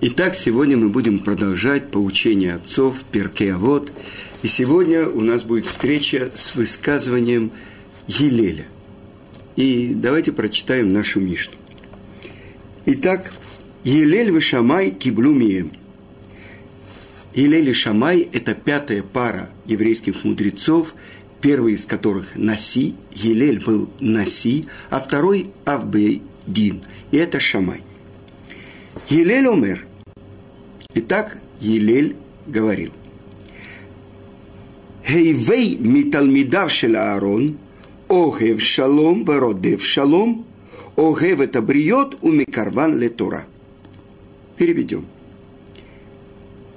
Итак, сегодня мы будем продолжать поучение отцов Перке Вот. И сегодня у нас будет встреча с высказыванием Елеля. И давайте прочитаем нашу Мишну. Итак, Елель Вышамай Киблумием. Елель и Шамай – это пятая пара еврейских мудрецов, первый из которых Наси, Елель был Наси, а второй – Авбейдин, и это Шамай. Елель умер. Итак, Елель говорил. Хейвей миталмидав Аарон, огев шалом вородев шалом, огев это бриот у микарван летура. Переведем.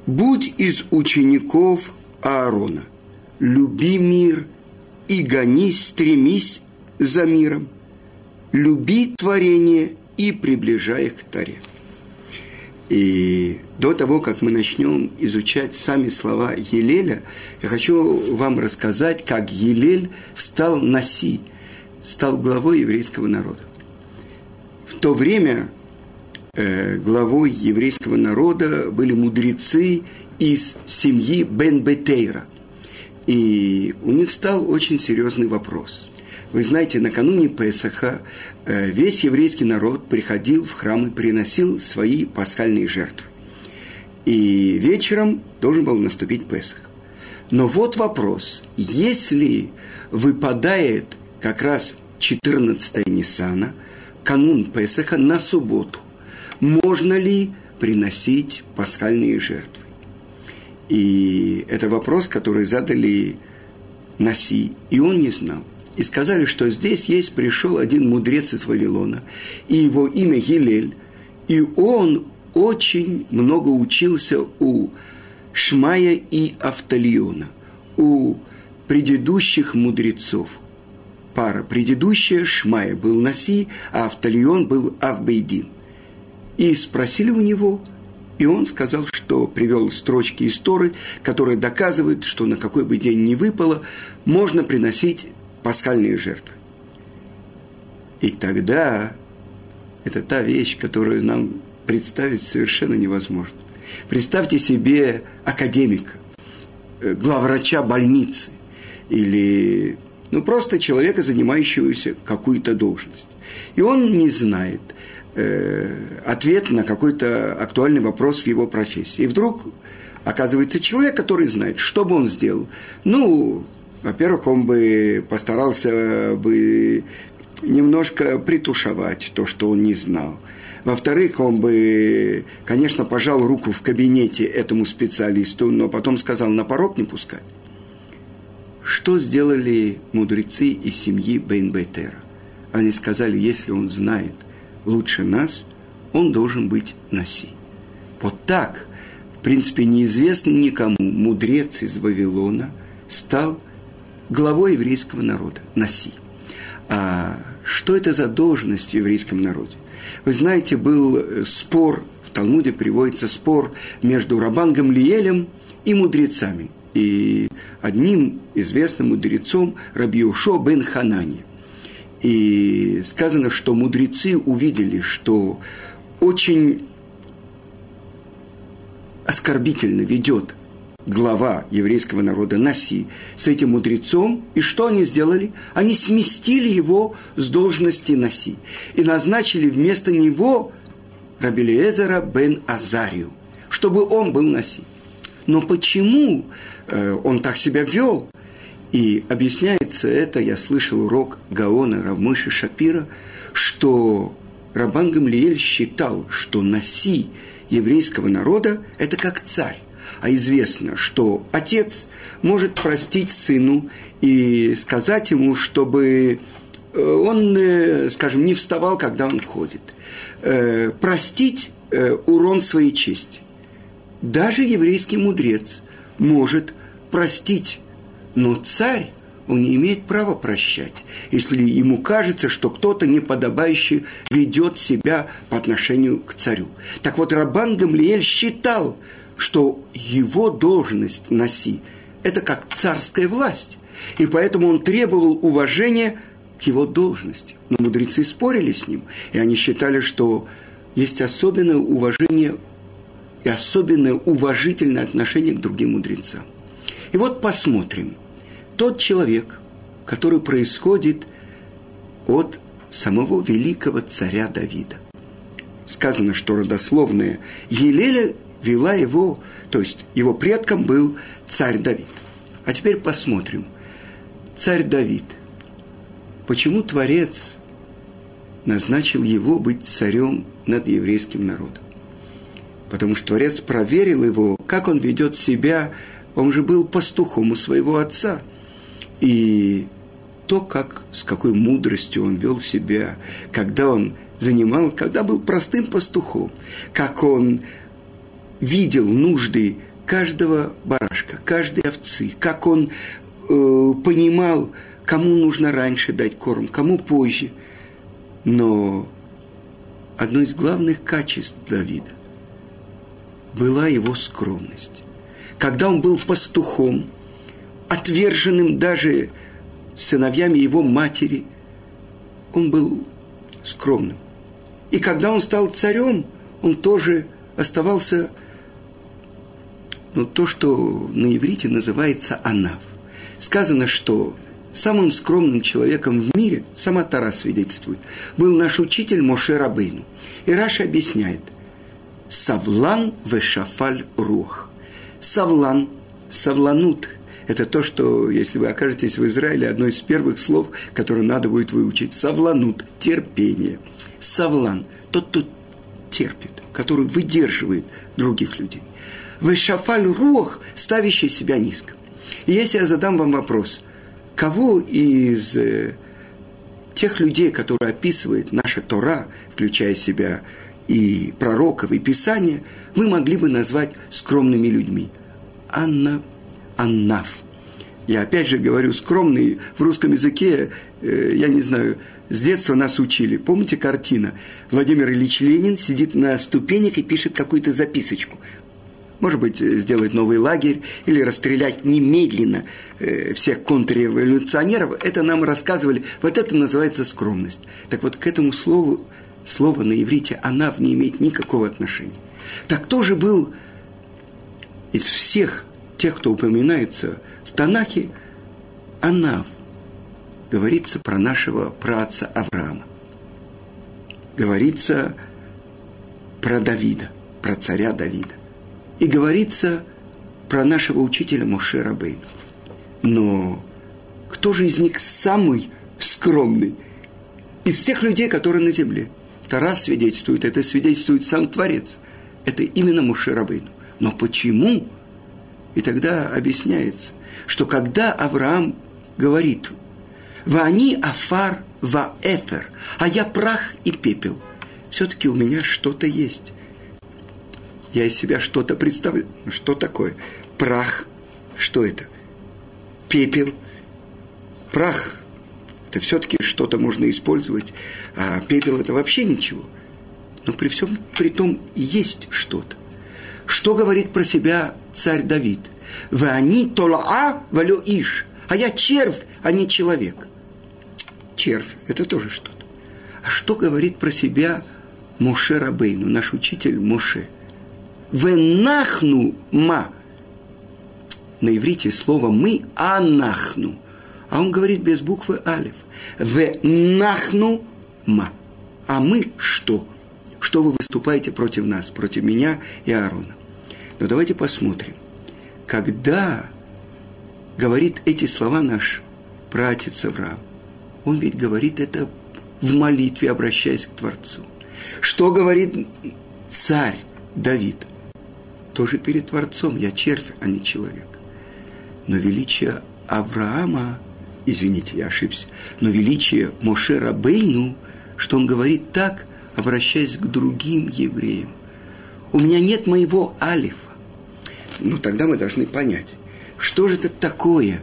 Будь из учеников Аарона, люби мир и гонись, стремись за миром, люби творение и приближай их к Таре. И до того, как мы начнем изучать сами слова Елеля, я хочу вам рассказать, как Елель стал Наси, стал главой еврейского народа. В то время э, главой еврейского народа были мудрецы из семьи Бен Бетейра. И у них стал очень серьезный вопрос. Вы знаете, накануне Песаха э, весь еврейский народ приходил в храм и приносил свои пасхальные жертвы. И вечером должен был наступить Песах. Но вот вопрос, если выпадает как раз 14 Ниссана, канун Песаха на субботу, можно ли приносить пасхальные жертвы? И это вопрос, который задали Наси, и он не знал и сказали, что здесь есть пришел один мудрец из Вавилона, и его имя Гилель, и он очень много учился у Шмая и Авталиона, у предыдущих мудрецов. Пара предыдущая Шмая был Наси, а Авталион был Авбейдин. И спросили у него, и он сказал, что привел строчки из Торы, которые доказывают, что на какой бы день ни выпало, можно приносить пасхальные жертвы. И тогда это та вещь, которую нам представить совершенно невозможно. Представьте себе академика, э, главврача больницы или ну, просто человека, занимающегося какую-то должность. И он не знает э, ответ на какой-то актуальный вопрос в его профессии. И вдруг оказывается человек, который знает, что бы он сделал. Ну, во-первых, он бы постарался бы немножко притушевать то, что он не знал. Во-вторых, он бы, конечно, пожал руку в кабинете этому специалисту, но потом сказал на порог не пускать. Что сделали мудрецы из семьи Бейнбетера? Они сказали, если он знает лучше нас, он должен быть Наси. Вот так, в принципе, неизвестный никому мудрец из Вавилона стал главой еврейского народа, Наси. А что это за должность в еврейском народе? Вы знаете, был э, спор, в Талмуде приводится спор между Рабан Гамлиелем и мудрецами. И одним известным мудрецом Рабиушо бен Ханани. И сказано, что мудрецы увидели, что очень оскорбительно ведет глава еврейского народа Наси с этим мудрецом, и что они сделали? Они сместили его с должности Наси и назначили вместо него Рабелиезера бен Азарию, чтобы он был Наси. Но почему э, он так себя вел? И объясняется это, я слышал урок Гаона Равмыши Шапира, что Рабан Гамлиэль считал, что Наси еврейского народа – это как царь а известно, что отец может простить сыну и сказать ему, чтобы э, он, э, скажем, не вставал, когда он входит. Э, простить урон своей чести. Даже еврейский мудрец может простить, но царь он не имеет права прощать, если ему кажется, что кто-то неподобающе ведет себя по отношению к царю. Так вот, Рабан Гамлиэль считал, что его должность носи – это как царская власть. И поэтому он требовал уважения к его должности. Но мудрецы спорили с ним, и они считали, что есть особенное уважение и особенное уважительное отношение к другим мудрецам. И вот посмотрим. Тот человек, который происходит от самого великого царя Давида. Сказано, что родословная Елеля вела его, то есть его предком был царь Давид. А теперь посмотрим. Царь Давид. Почему Творец назначил его быть царем над еврейским народом? Потому что Творец проверил его, как он ведет себя. Он же был пастухом у своего отца. И то, как, с какой мудростью он вел себя, когда он занимал, когда был простым пастухом, как он видел нужды каждого барашка, каждой овцы, как он э, понимал, кому нужно раньше дать корм, кому позже. Но одно из главных качеств Давида была его скромность. Когда он был пастухом, отверженным даже сыновьями его матери, он был скромным. И когда он стал царем, он тоже оставался, ну, то, что на иврите называется анав. Сказано, что самым скромным человеком в мире, сама Тара свидетельствует, был наш учитель Моше Рабейну. И Раша объясняет, Савлан вешафаль рух. Савлан, савланут – это то, что, если вы окажетесь в Израиле, одно из первых слов, которое надо будет выучить. Савланут, терпение. Савлан, тот, кто терпит, который выдерживает других людей. Вешафаль рух, ставящий себя низко. И если я задам вам вопрос, кого из э, тех людей, которые описывает наша Тора, включая себя и пророков, и Писания, вы могли бы назвать скромными людьми? Анна аннаф. Я опять же говорю скромный, в русском языке, э, я не знаю, с детства нас учили. Помните картина? Владимир Ильич Ленин сидит на ступенях и пишет какую-то записочку. Может быть, сделать новый лагерь или расстрелять немедленно э, всех контрреволюционеров. Это нам рассказывали. Вот это называется скромность. Так вот, к этому слову, слово на иврите «анав» не имеет никакого отношения. Так кто же был из всех тех, кто упоминается в Танахе, Анав, говорится про нашего праца Авраама. Говорится про Давида, про царя Давида. И говорится про нашего учителя Моше Рабейну. Но кто же из них самый скромный из всех людей, которые на земле? Тарас свидетельствует, это свидетельствует сам Творец. Это именно Моше Рабейну. Но почему и тогда объясняется, что когда Авраам говорит «Вани афар ва эфер», а я прах и пепел, все-таки у меня что-то есть. Я из себя что-то представляю. Ну, что такое? Прах. Что это? Пепел. Прах. Это все-таки что-то можно использовать, а пепел это вообще ничего. Но при всем при том есть что-то. Что говорит про себя царь Давид? Вы они толаа валю иш. А я червь, а не человек. Червь – это тоже что-то. А что говорит про себя Моше Рабейну, наш учитель Моше? Венахну ма. На иврите слово «мы» – анахну. А он говорит без буквы алиф. Венахну ма. А мы что? Что вы выступаете против нас, против меня и Аарона? Но давайте посмотрим. Когда говорит эти слова наш братец Авраам, он ведь говорит это в молитве, обращаясь к Творцу. Что говорит царь Давид? Тоже перед Творцом. Я червь, а не человек. Но величие Авраама, извините, я ошибся, но величие Моше Рабейну, что он говорит так, обращаясь к другим евреям. У меня нет моего алифа. Ну, тогда мы должны понять, что же это такое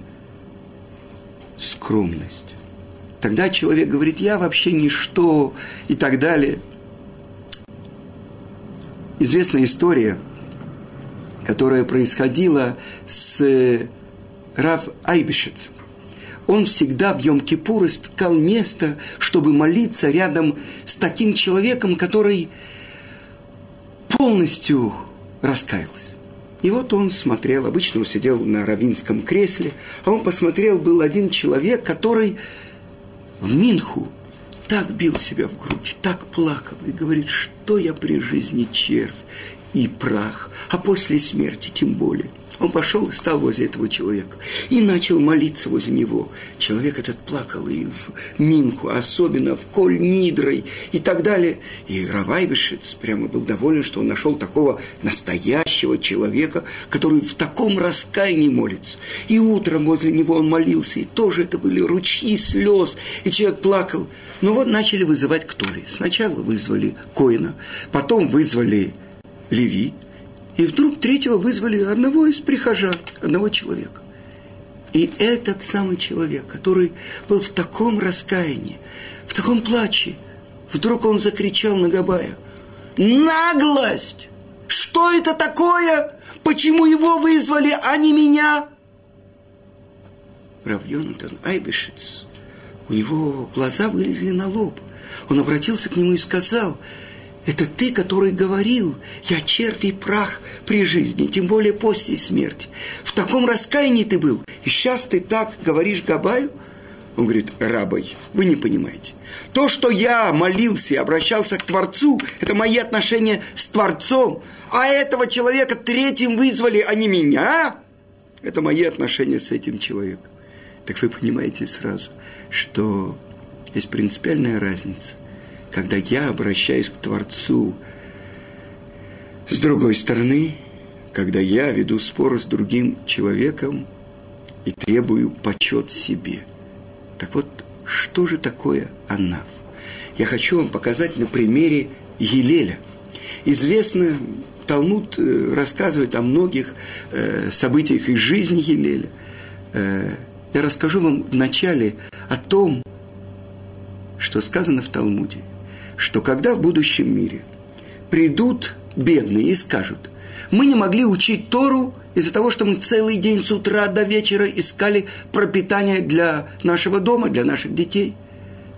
скромность. Тогда человек говорит, я вообще ничто и так далее. Известная история, которая происходила с Рав Айбишец. Он всегда в Йом-Кипур искал место, чтобы молиться рядом с таким человеком, который полностью раскаялся. И вот он смотрел, обычно он сидел на равинском кресле, а он посмотрел, был один человек, который в Минху так бил себя в грудь, так плакал и говорит, что я при жизни червь и прах, а после смерти тем более – он пошел и стал возле этого человека. И начал молиться возле него. Человек этот плакал и в Минху, особенно в Коль Нидрой и так далее. И Равайбишец прямо был доволен, что он нашел такого настоящего человека, который в таком раскаянии молится. И утром возле него он молился, и тоже это были ручьи слез, и человек плакал. Но вот начали вызывать к Торе. Сначала вызвали Коина, потом вызвали Леви, и вдруг третьего вызвали одного из прихожан, одного человека. И этот самый человек, который был в таком раскаянии, в таком плаче, вдруг он закричал на Габая, «Наглость! Что это такое? Почему его вызвали, а не меня?» Рав Йонатан Айбешец, у него глаза вылезли на лоб. Он обратился к нему и сказал – это ты, который говорил, я червь и прах при жизни, тем более после смерти. В таком раскаянии ты был, и сейчас ты так говоришь Габаю? Он говорит, рабой, вы не понимаете. То, что я молился и обращался к Творцу, это мои отношения с Творцом. А этого человека третьим вызвали, а не меня. Это мои отношения с этим человеком. Так вы понимаете сразу, что есть принципиальная разница когда я обращаюсь к Творцу. С другой стороны, когда я веду спор с другим человеком и требую почет себе. Так вот, что же такое анаф? Я хочу вам показать на примере Елеля. Известно, Талмуд э, рассказывает о многих э, событиях из жизни Елеля. Э, я расскажу вам вначале о том, что сказано в Талмуде – что когда в будущем мире придут бедные и скажут, мы не могли учить Тору из-за того, что мы целый день с утра до вечера искали пропитание для нашего дома, для наших детей.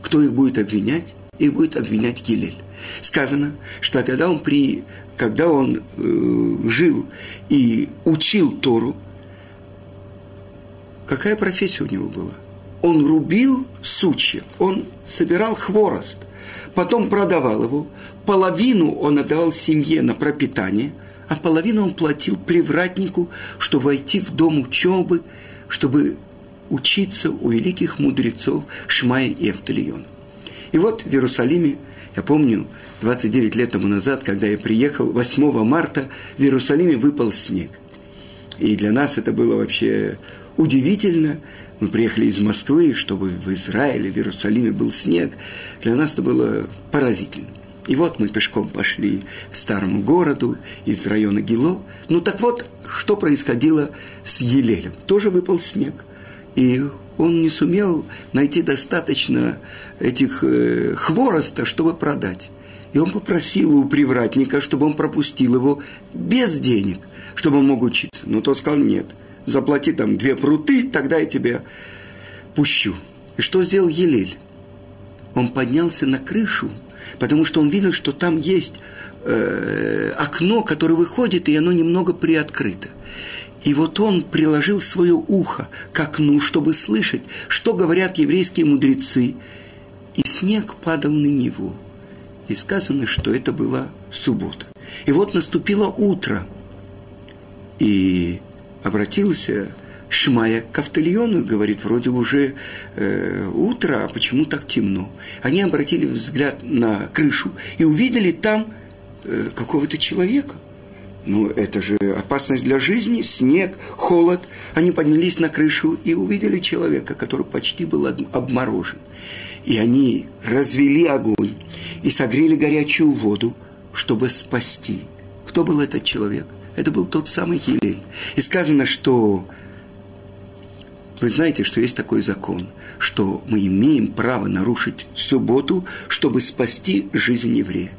Кто их будет обвинять? Их будет обвинять Гилель. Сказано, что когда он, при, когда он э, жил и учил Тору, какая профессия у него была? Он рубил сучья, он собирал хворост потом продавал его, половину он отдавал семье на пропитание, а половину он платил привратнику, чтобы войти в дом учебы, чтобы учиться у великих мудрецов Шмая и Эвталиона. И вот в Иерусалиме, я помню, 29 лет тому назад, когда я приехал, 8 марта в Иерусалиме выпал снег. И для нас это было вообще удивительно, мы приехали из Москвы, чтобы в Израиле, в Иерусалиме был снег. Для нас это было поразительно. И вот мы пешком пошли к старому городу из района Гило. Ну так вот, что происходило с Елелем. Тоже выпал снег. И он не сумел найти достаточно этих э, хвороста, чтобы продать. И он попросил у привратника, чтобы он пропустил его без денег, чтобы он мог учиться. Но тот сказал, нет – заплати там две пруты, тогда я тебя пущу. И что сделал Елель? Он поднялся на крышу, потому что он видел, что там есть э, окно, которое выходит, и оно немного приоткрыто. И вот он приложил свое ухо к окну, чтобы слышать, что говорят еврейские мудрецы. И снег падал на него. И сказано, что это была суббота. И вот наступило утро. И обратился Шмая к Автальону, говорит, вроде уже э, утро, а почему так темно? Они обратили взгляд на крышу и увидели там э, какого-то человека. Ну, это же опасность для жизни, снег, холод. Они поднялись на крышу и увидели человека, который почти был обморожен. И они развели огонь и согрели горячую воду, чтобы спасти. Кто был этот человек? Это был тот самый Хилель. И сказано, что вы знаете, что есть такой закон, что мы имеем право нарушить субботу, чтобы спасти жизнь еврея.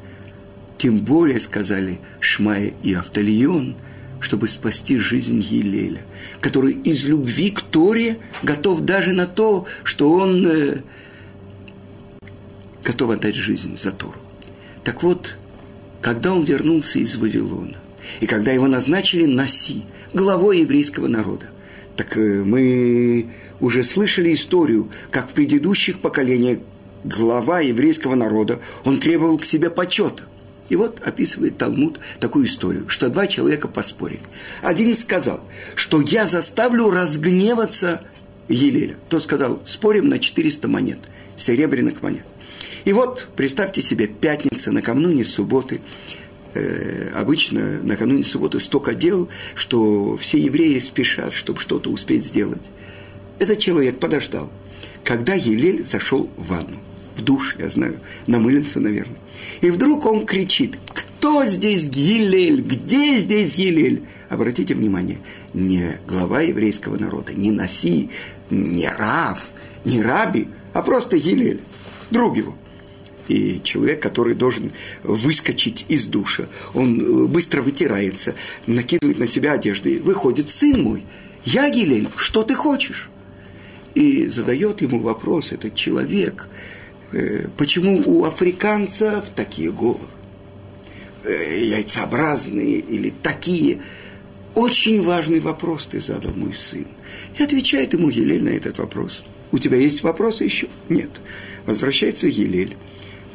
Тем более, сказали Шмая и Автолион, чтобы спасти жизнь Елеля, который из любви к Торе готов даже на то, что он э, готов отдать жизнь за Тору. Так вот, когда он вернулся из Вавилона, И когда его назначили Наси, главой еврейского народа, так э, мы уже слышали историю, как в предыдущих поколениях глава еврейского народа, он требовал к себе почета. И вот описывает Талмуд такую историю, что два человека поспорили. Один сказал, что я заставлю разгневаться Елеля. Тот сказал, спорим на 400 монет, серебряных монет. И вот, представьте себе, пятница, накануне субботы, э, обычно накануне субботы столько дел, что все евреи спешат, чтобы что-то успеть сделать. Этот человек подождал, когда Елель зашел в ванну, в душ, я знаю, намылился, наверное. И вдруг он кричит, кто здесь Елель, где здесь Елель? Обратите внимание, не глава еврейского народа, не Наси, не Рав, не Раби, а просто Елель, друг его – и человек, который должен выскочить из душа, он э, быстро вытирается, накидывает на себя одежды, выходит, сын мой, я Гилель, что ты хочешь? И задает ему вопрос этот человек, э, почему у африканцев такие головы? Э, яйцеобразные или такие? Очень важный вопрос ты задал, мой сын. И отвечает ему Елель на этот вопрос. У тебя есть вопросы еще? Нет. Возвращается Елель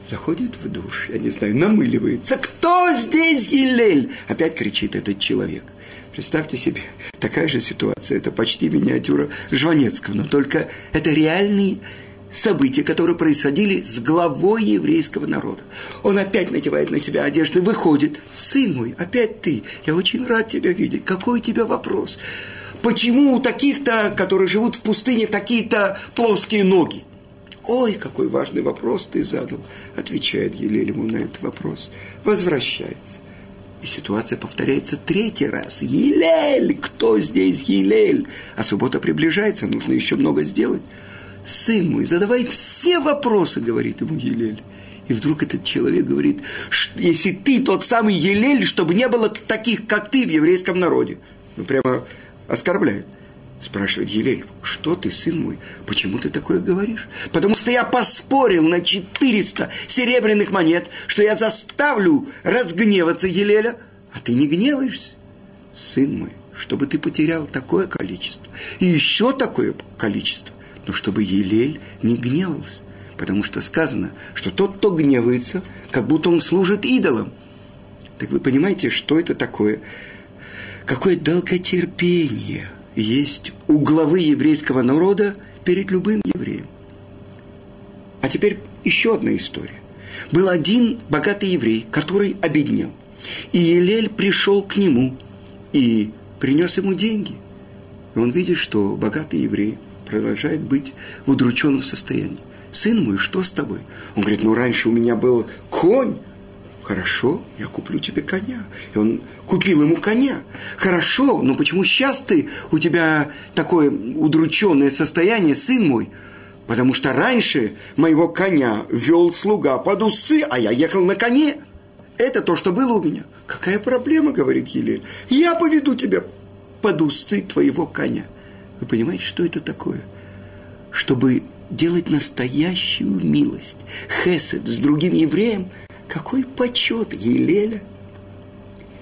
заходит в душ, я не знаю, намыливается. Кто здесь Гилель? Опять кричит этот человек. Представьте себе, такая же ситуация, это почти миниатюра Жванецкого, но только это реальные события, которые происходили с главой еврейского народа. Он опять надевает на себя одежды, выходит. Сын мой, опять ты, я очень рад тебя видеть. Какой у тебя вопрос? Почему у таких-то, которые живут в пустыне, такие-то плоские ноги? Ой, какой важный вопрос ты задал, отвечает Елель ему на этот вопрос. Возвращается. И ситуация повторяется третий раз. Елель! Кто здесь Елель? А суббота приближается, нужно еще много сделать. Сын мой, задавай все вопросы, говорит ему Елель. И вдруг этот человек говорит, если ты тот самый Елель, чтобы не было таких, как ты в еврейском народе. Ну, прямо оскорбляет. Спрашивает Елель, что ты, сын мой, почему ты такое говоришь? Потому что я поспорил на 400 серебряных монет, что я заставлю разгневаться Елеля, а ты не гневаешься. Сын мой, чтобы ты потерял такое количество и еще такое количество, но чтобы Елель не гневался. Потому что сказано, что тот, кто гневается, как будто он служит идолам. Так вы понимаете, что это такое? Какое долготерпение – есть у главы еврейского народа перед любым евреем. А теперь еще одна история. Был один богатый еврей, который обеднел. И Елель пришел к нему и принес ему деньги. И он видит, что богатый еврей продолжает быть в удрученном состоянии. «Сын мой, что с тобой?» Он говорит, ну раньше у меня был конь, Хорошо, я куплю тебе коня. И он купил ему коня. Хорошо, но почему сейчас ты, у тебя такое удрученное состояние, сын мой? Потому что раньше моего коня вел слуга под усы, а я ехал на коне. Это то, что было у меня. Какая проблема, говорит Елель. Я поведу тебя под усы твоего коня. Вы понимаете, что это такое? Чтобы делать настоящую милость, хесед с другим евреем – какой почет Елеля!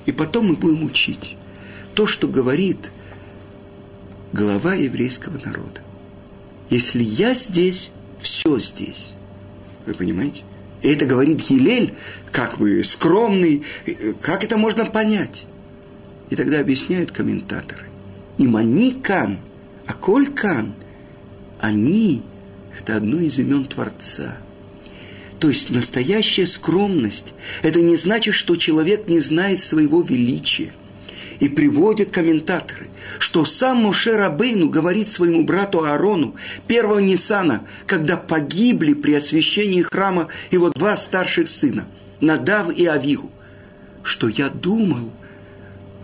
И потом мы будем учить то, что говорит глава еврейского народа. Если я здесь, все здесь. Вы понимаете? И это говорит Елель, как бы скромный, как это можно понять? И тогда объясняют комментаторы. Им они кан, а коль они – это одно из имен Творца – то есть настоящая скромность – это не значит, что человек не знает своего величия. И приводят комментаторы, что сам Моше Рабейну говорит своему брату Аарону, первого Нисана, когда погибли при освящении храма его два старших сына, Надав и Авигу, что я думал,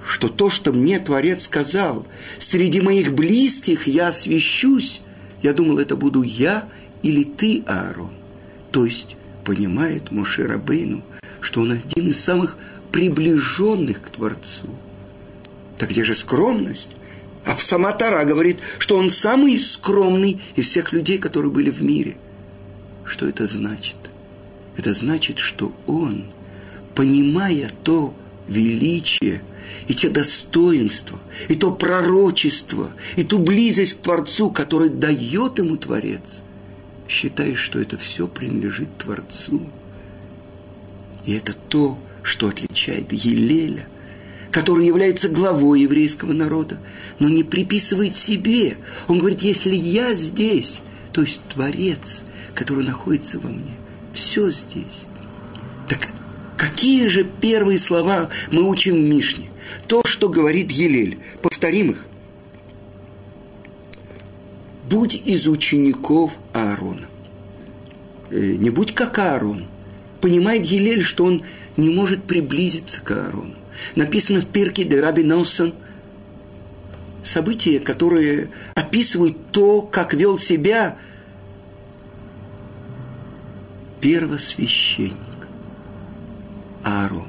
что то, что мне Творец сказал, среди моих близких я освящусь, я думал, это буду я или ты, Аарон. То есть понимает Моше Рабейну, что он один из самых приближенных к Творцу. Так где же скромность? А сама Тара говорит, что он самый скромный из всех людей, которые были в мире. Что это значит? Это значит, что он, понимая то, величие, и те достоинства, и то пророчество, и ту близость к Творцу, который дает ему Творец, считаешь, что это все принадлежит Творцу. И это то, что отличает Елеля, который является главой еврейского народа, но не приписывает себе. Он говорит, если я здесь, то есть Творец, который находится во мне, все здесь. Так какие же первые слова мы учим в Мишне? То, что говорит Елель. Повторим их. Будь из учеников Аарона. Э, не будь как Аарон. Понимает Елель, что он не может приблизиться к Аарону. Написано в Пирке де Раби Нелсон события, которые описывают то, как вел себя первосвященник Аарон.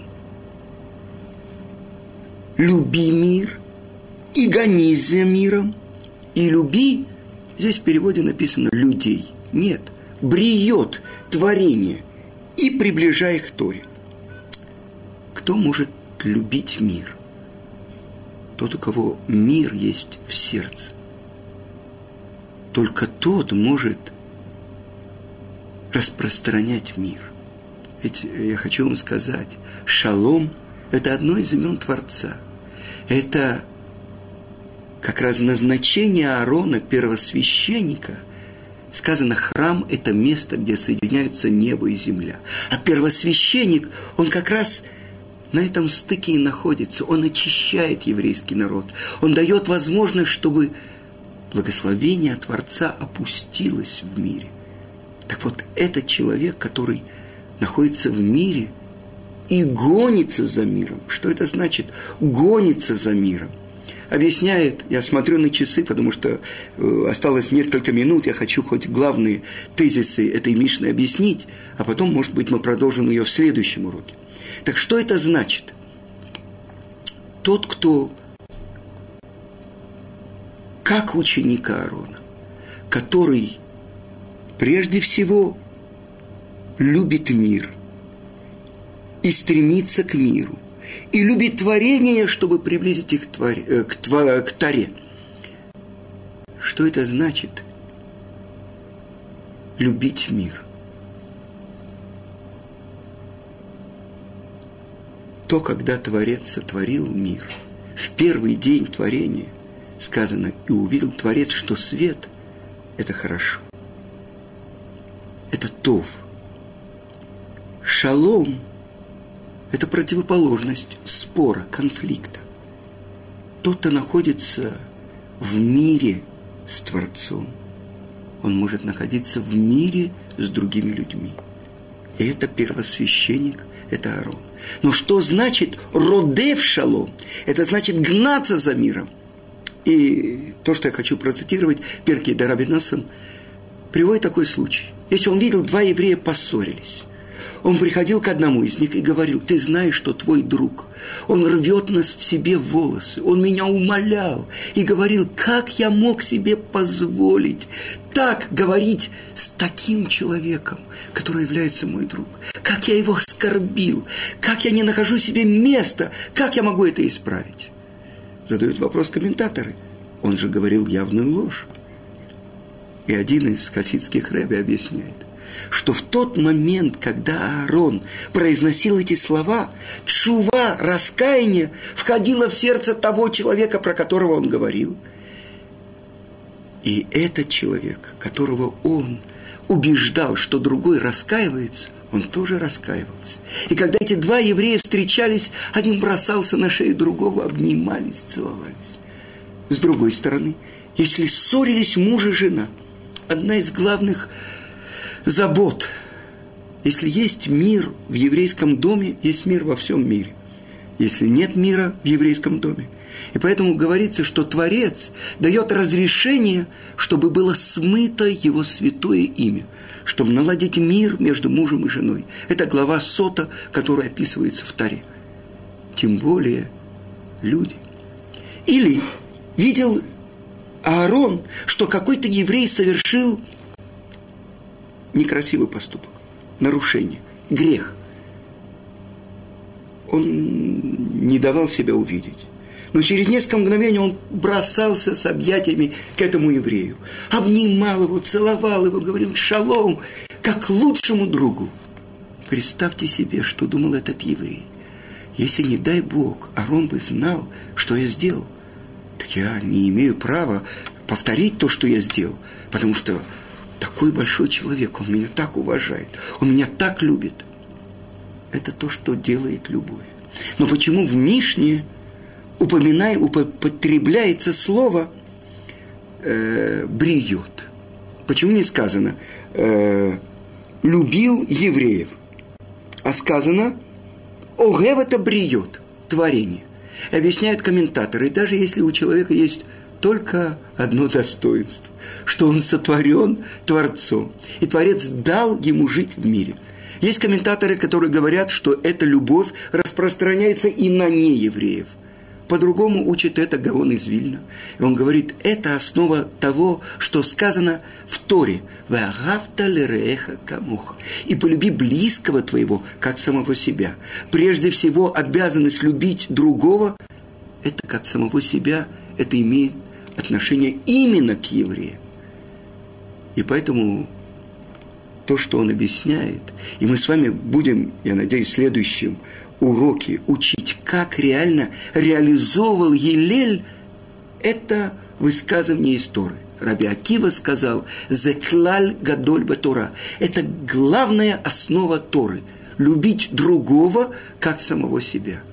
Люби мир и гонись за миром, и люби, здесь в переводе написано людей. Нет, бриет творение и приближай их к Торе. Кто может любить мир? Тот, у кого мир есть в сердце. Только тот может распространять мир. Ведь я хочу вам сказать, шалом – это одно из имен Творца. Это как раз назначение Аарона, первосвященника, сказано, храм – это место, где соединяются небо и земля. А первосвященник, он как раз на этом стыке и находится. Он очищает еврейский народ. Он дает возможность, чтобы благословение Творца опустилось в мире. Так вот, этот человек, который находится в мире и гонится за миром. Что это значит? Гонится за миром. Объясняет, я смотрю на часы, потому что э, осталось несколько минут, я хочу хоть главные тезисы этой Мишны объяснить, а потом, может быть, мы продолжим ее в следующем уроке. Так что это значит? Тот, кто как ученика Аарона, который прежде всего любит мир и стремится к миру, и любит творение, чтобы приблизить их к, твари, э, к, Таре. Что это значит? Любить мир. То, когда Творец сотворил мир, в первый день творения сказано, и увидел Творец, что свет – это хорошо. Это тов. Шалом – это противоположность спора, конфликта. Тот, кто находится в мире с Творцом, он может находиться в мире с другими людьми. И это первосвященник, это Аарон. Но что значит родев шалом? Это значит гнаться за миром. И то, что я хочу процитировать, Перки Дарабинасан приводит такой случай. Если он видел, два еврея поссорились. Он приходил к одному из них и говорил, ты знаешь, что твой друг, он рвет нас в себе волосы, он меня умолял и говорил, как я мог себе позволить так говорить с таким человеком, который является мой друг, как я его оскорбил, как я не нахожу себе места, как я могу это исправить? Задают вопрос комментаторы. Он же говорил явную ложь. И один из хасидских рэби объясняет, что в тот момент, когда Аарон произносил эти слова, чува, раскаяние входило в сердце того человека, про которого он говорил. И этот человек, которого он убеждал, что другой раскаивается, он тоже раскаивался. И когда эти два еврея встречались, один бросался на шею другого, обнимались, целовались. С другой стороны, если ссорились муж и жена, одна из главных забот. Если есть мир в еврейском доме, есть мир во всем мире. Если нет мира в еврейском доме. И поэтому говорится, что Творец дает разрешение, чтобы было смыто его святое имя, чтобы наладить мир между мужем и женой. Это глава Сота, которая описывается в Таре. Тем более люди. Или видел Аарон, что какой-то еврей совершил некрасивый поступок, нарушение, грех. Он не давал себя увидеть. Но через несколько мгновений он бросался с объятиями к этому еврею. Обнимал его, целовал его, говорил «шалом», как лучшему другу. Представьте себе, что думал этот еврей. Если, не дай Бог, Арон бы знал, что я сделал, так я не имею права повторить то, что я сделал, потому что такой большой человек, он меня так уважает, он меня так любит. Это то, что делает любовь. Но почему в Мишне упоминай, употребляется слово э, «бриет»? Почему не сказано э, «любил евреев», а сказано «огев это бриет» – творение. Объясняют комментаторы, даже если у человека есть только одно достоинство, что он сотворен Творцом, и Творец дал ему жить в мире. Есть комментаторы, которые говорят, что эта любовь распространяется и на неевреев. По-другому учит это Гаон из Вильна. И он говорит, это основа того, что сказано в Торе. камуха. И полюби близкого твоего, как самого себя. Прежде всего, обязанность любить другого, это как самого себя, это имеет отношение именно к евреям. И поэтому то, что он объясняет, и мы с вами будем, я надеюсь, в следующем уроке учить, как реально реализовывал Елель это высказывание из Торы. Раби Акива сказал, «Зеклаль гадоль батура» – это главная основа Торы – любить другого, как самого себя –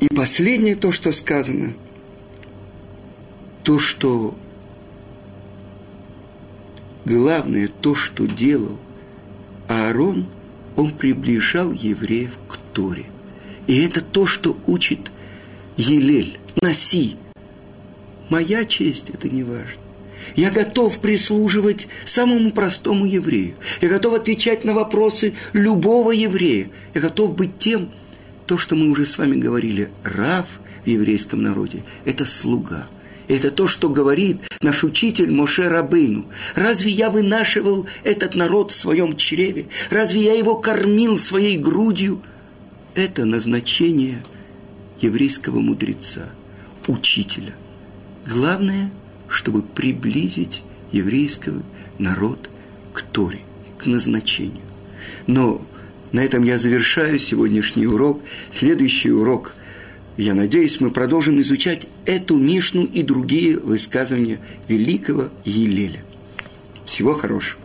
И последнее то, что сказано, то, что главное, то, что делал Аарон, он приближал евреев к Торе. И это то, что учит Елель, носи. Моя честь – это не важно. Я готов прислуживать самому простому еврею. Я готов отвечать на вопросы любого еврея. Я готов быть тем, то, что мы уже с вами говорили, рав в еврейском народе – это слуга. Это то, что говорит наш учитель Моше Рабыну. Разве я вынашивал этот народ в своем чреве? Разве я его кормил своей грудью? Это назначение еврейского мудреца, учителя. Главное, чтобы приблизить еврейский народ к Торе, к назначению. Но на этом я завершаю сегодняшний урок. Следующий урок, я надеюсь, мы продолжим изучать эту Мишну и другие высказывания великого Елеля. Всего хорошего.